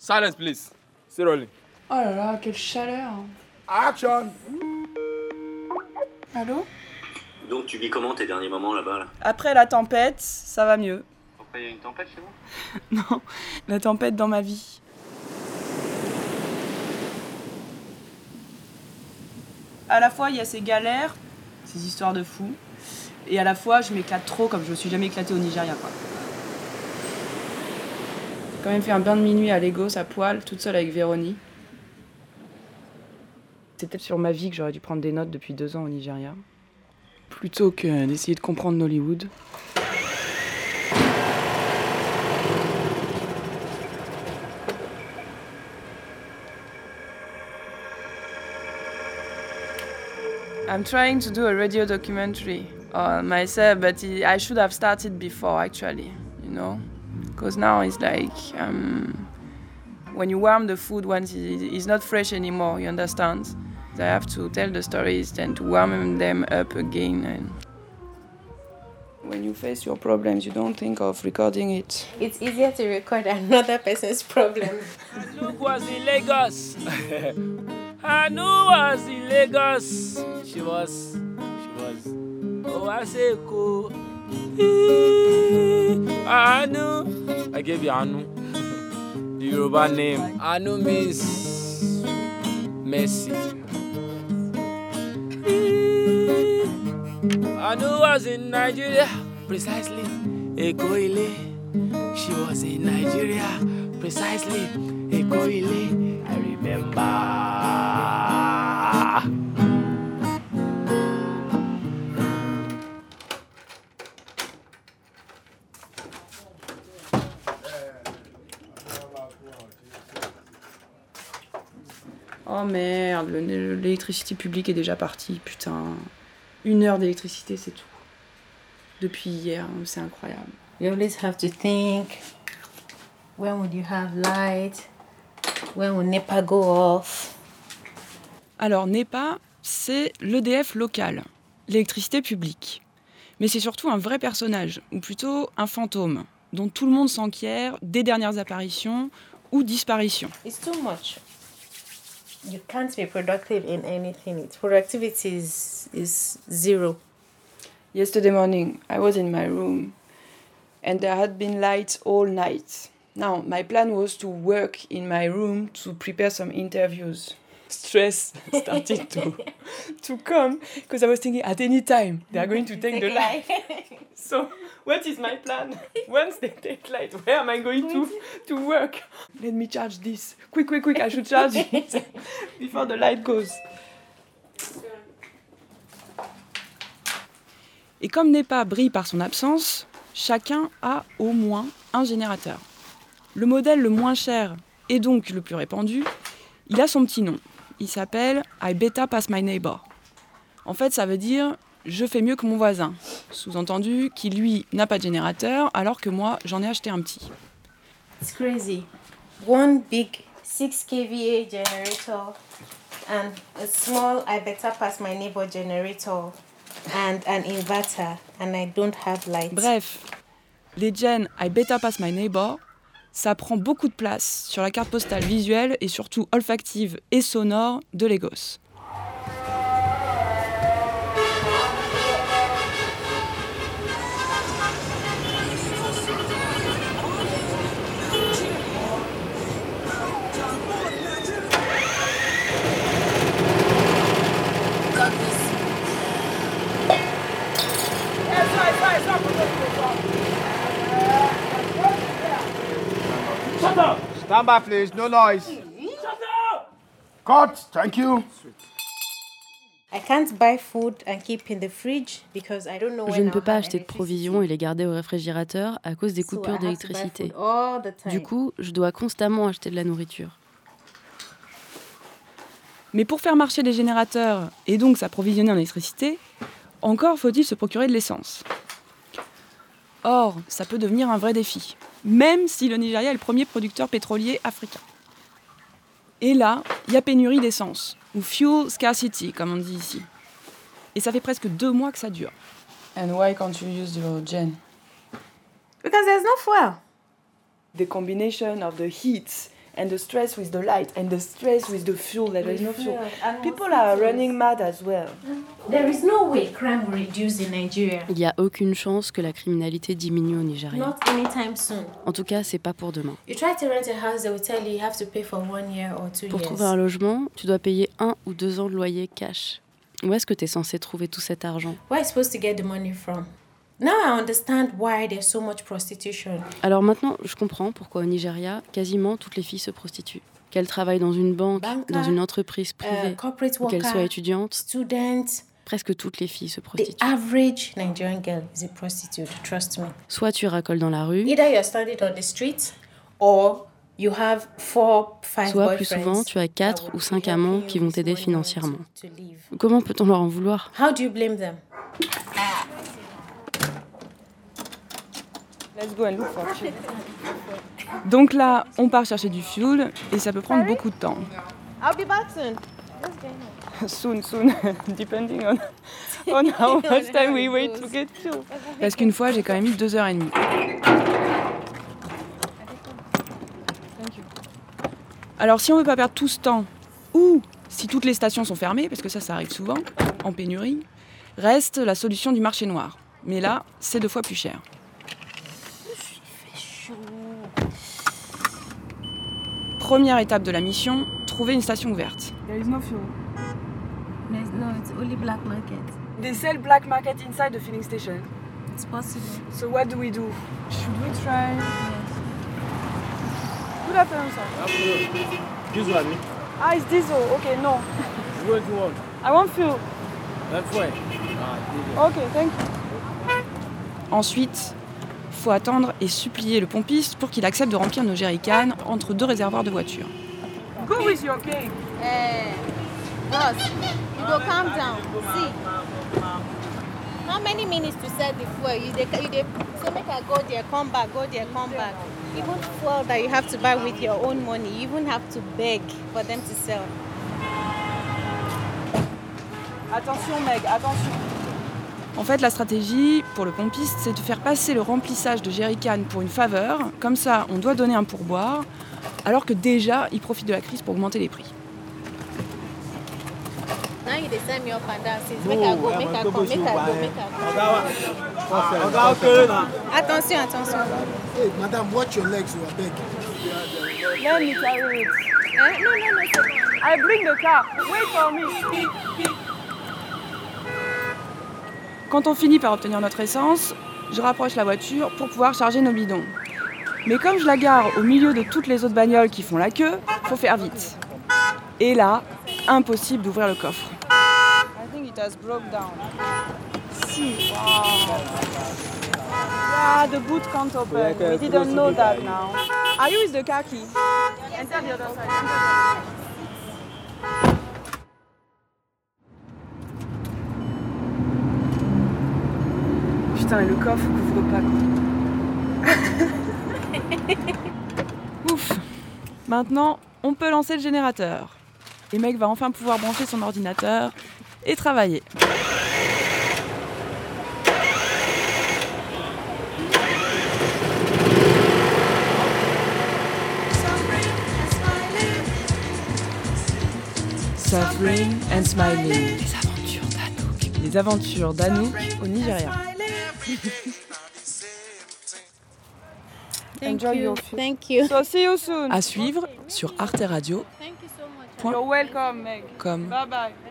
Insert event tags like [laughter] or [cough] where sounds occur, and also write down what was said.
Silence, please. Still rolling. Oh là là, quelle chaleur. Action Allô? Donc tu vis comment tes derniers moments là-bas là? Après la tempête, ça va mieux. Pourquoi il y a une tempête chez vous? [laughs] Non, la tempête dans ma vie. À la fois, il y a ces galères, ces histoires de fous, et à la fois, je m'éclate trop comme je me suis jamais éclatée au Nigeria. Quoi. J'ai quand même fait un bain de minuit à Lagos à poil, toute seule avec Véronique. C'est peut-être sur ma vie que j'aurais dû prendre des notes depuis deux ans au Nigeria. Plutôt que d'essayer de comprendre Nollywood. I'm trying to do a radio documentary on myself, but I should have started before actually, you know? Because now it's like um, when you warm the food once it's not fresh anymore, you understand? I have to tell the stories and to warm them up again. And when you face your problems, you don't think of recording it. It's easier to record another person's problem. Look was in Lagos. [laughs] Anu was in Lagos. She was. She was. Oh, I say cool. [laughs] I gave you Anu. The Yoruba name. Anu means mercy. Anu was in Nigeria, precisely. Eko Ile. She was in Nigeria, precisely. Eko Ile. I remember. Oh merde, le- l'électricité publique est déjà partie, putain. Une heure d'électricité, c'est tout. Depuis hier, c'est incroyable. You always have to think when would you have light? When will NEPA go off? Alors, NEPA, c'est l'EDF local, l'électricité publique. Mais c'est surtout un vrai personnage, ou plutôt un fantôme, dont tout le monde s'enquiert des dernières apparitions ou disparitions. It's too much. You can't be productive in anything. Its productivity is, is zero. Yesterday morning, I was in my room and there had been lights all night. Now, my plan was to work in my room to prepare some interviews. Stress started to, [laughs] to come because I was thinking at any time they are going to take the light. So, what is my plan? [laughs] Once they take light, where am I going to, to work? Let me charge this. Quick, quick, quick, I should charge [laughs] it before the light goes. Et comme NEPA brille par son absence, chacun a au moins un générateur. Le modèle le moins cher et donc le plus répandu, il a son petit nom. Il s'appelle I Beta Pass My Neighbor. En fait, ça veut dire je fais mieux que mon voisin. Sous-entendu qui lui n'a pas de générateur alors que moi j'en ai acheté un petit. It's crazy. One big 6 kVA generator and a small I better pass my neighbor generator and an inverter and I don't have light. Bref, les gens I Beta Pass My Neighbor, ça prend beaucoup de place sur la carte postale visuelle et surtout olfactive et sonore de Lagos. Stand by, please. No noise. Cut. Thank you. I can't buy food and keep in the fridge because I don't know Je ne peux pas acheter de provisions et les garder au réfrigérateur à cause des So I coupures have to buy d'électricité. Du coup, je dois constamment acheter de la nourriture. Mais pour faire marcher les générateurs et donc s'approvisionner en électricité, encore faut-il se procurer de l'essence. Or, ça peut devenir un vrai défi, même si le Nigeria est le premier producteur pétrolier africain. Et là, il y a pénurie d'essence, ou fuel scarcity, comme on dit ici. Et ça fait presque deux mois que ça dure. And why can't you use your gen? Because there's no fuel. The combination of the heat and the stress with the light and the stress with the fuel that there is no fuel. People are running mad as well. There is no way crime will reduce in Nigeria. Il n'y a aucune chance que la criminalité diminue au Nigeria. Not anytime soon. En tout cas, c'est pas pour demain. You try to rent a house, they will tell you you have to pay for one year or two Pour years. trouver un logement, tu dois payer un ou deux ans de loyer cash. Où est-ce que tu es censé trouver tout cet argent? Where are you supposed to get the money from? Now I understand why there's so much prostitution. Alors maintenant, je comprends pourquoi au Nigeria, quasiment toutes les filles se prostituent. Qu'elles travaillent dans une banque, dans une entreprise privée, corporate ou qu'elles soient étudiantes, students, presque toutes les filles se the prostituent. average Nigerian girl is a prostitute, trust me. Soit tu racoles dans la rue, Either you're standing on the street or you have four, five soit plus souvent tu as quatre will ou cinq amants you qui vont t'aider financièrement. To, to live. Comment peut-on leur en vouloir? How do you blame them? Let's go and look for fuel. Donc là, on part chercher du fuel et ça peut prendre beaucoup de temps. I'll be back soon. soon, soon, [laughs] depending on, on how [laughs] much time we wait to get fuel. Parce qu'une fois, j'ai quand même mis deux heures et demie. Alors, si on veut pas perdre tout ce temps, ou si toutes les stations sont fermées, parce que ça, ça arrive souvent, en pénurie, reste la solution du marché noir. Mais là, c'est deux fois plus cher. Première étape de la mission, trouver une station ouverte. There is no fuel. No, it's only black market. They sell black market inside the filling station. It's possible. So what do we do? Should we try? Good afternoon, sir. This one. Ah, it's diesel. Okay, no. [laughs] What you want? I want fuel. That's way. Okay, thank you. Ensuite, faut attendre et supplier le pompiste pour qu'il accepte de remplir nos jerrycans entre deux réservoirs de voiture. Go with your cake. Eh, boss, you go calm down. See, how many minutes to sell the fuel? You dey, you dey say make I go there, come back, go there, come back. Even fuel that you have to buy with your own money, you even have to beg for them to sell. Attention, Meg, attention. En fait, la stratégie pour le pompiste, c'est de faire passer le remplissage de jerrycan pour une faveur. Comme ça, on doit donner un pourboire, alors que déjà, il profite de la crise pour augmenter les prix. Attention, attention. Hey, madam, watch your legs, you are beg. Let me carry it. Eh? No, no, no. c'est bon. I bring the car. Wait for me. Quand on finit par obtenir notre essence, je rapproche la voiture pour pouvoir charger nos bidons. Mais comme je la gare au milieu de toutes les autres bagnoles qui font la queue, faut faire vite. Et là, impossible d'ouvrir le coffre. I think it has broke down. Si. Wow. Yeah, the boot can't open. We didn't know that now. Are you with the car key? Enter the other side. Putain, et le coffre couvre pas. quoi. Ouf. Maintenant, on peut lancer le générateur. Et mec va enfin pouvoir brancher son ordinateur et travailler. Suffering and smiling. Les aventures d'Anouk. Les aventures d'Anouk au Nigeria. [laughs] Thank Enjoy you. your food. Thank you. So see you soon. À suivre sur arteradio.com. Thank you so much. You're welcome, Meg. Bye bye.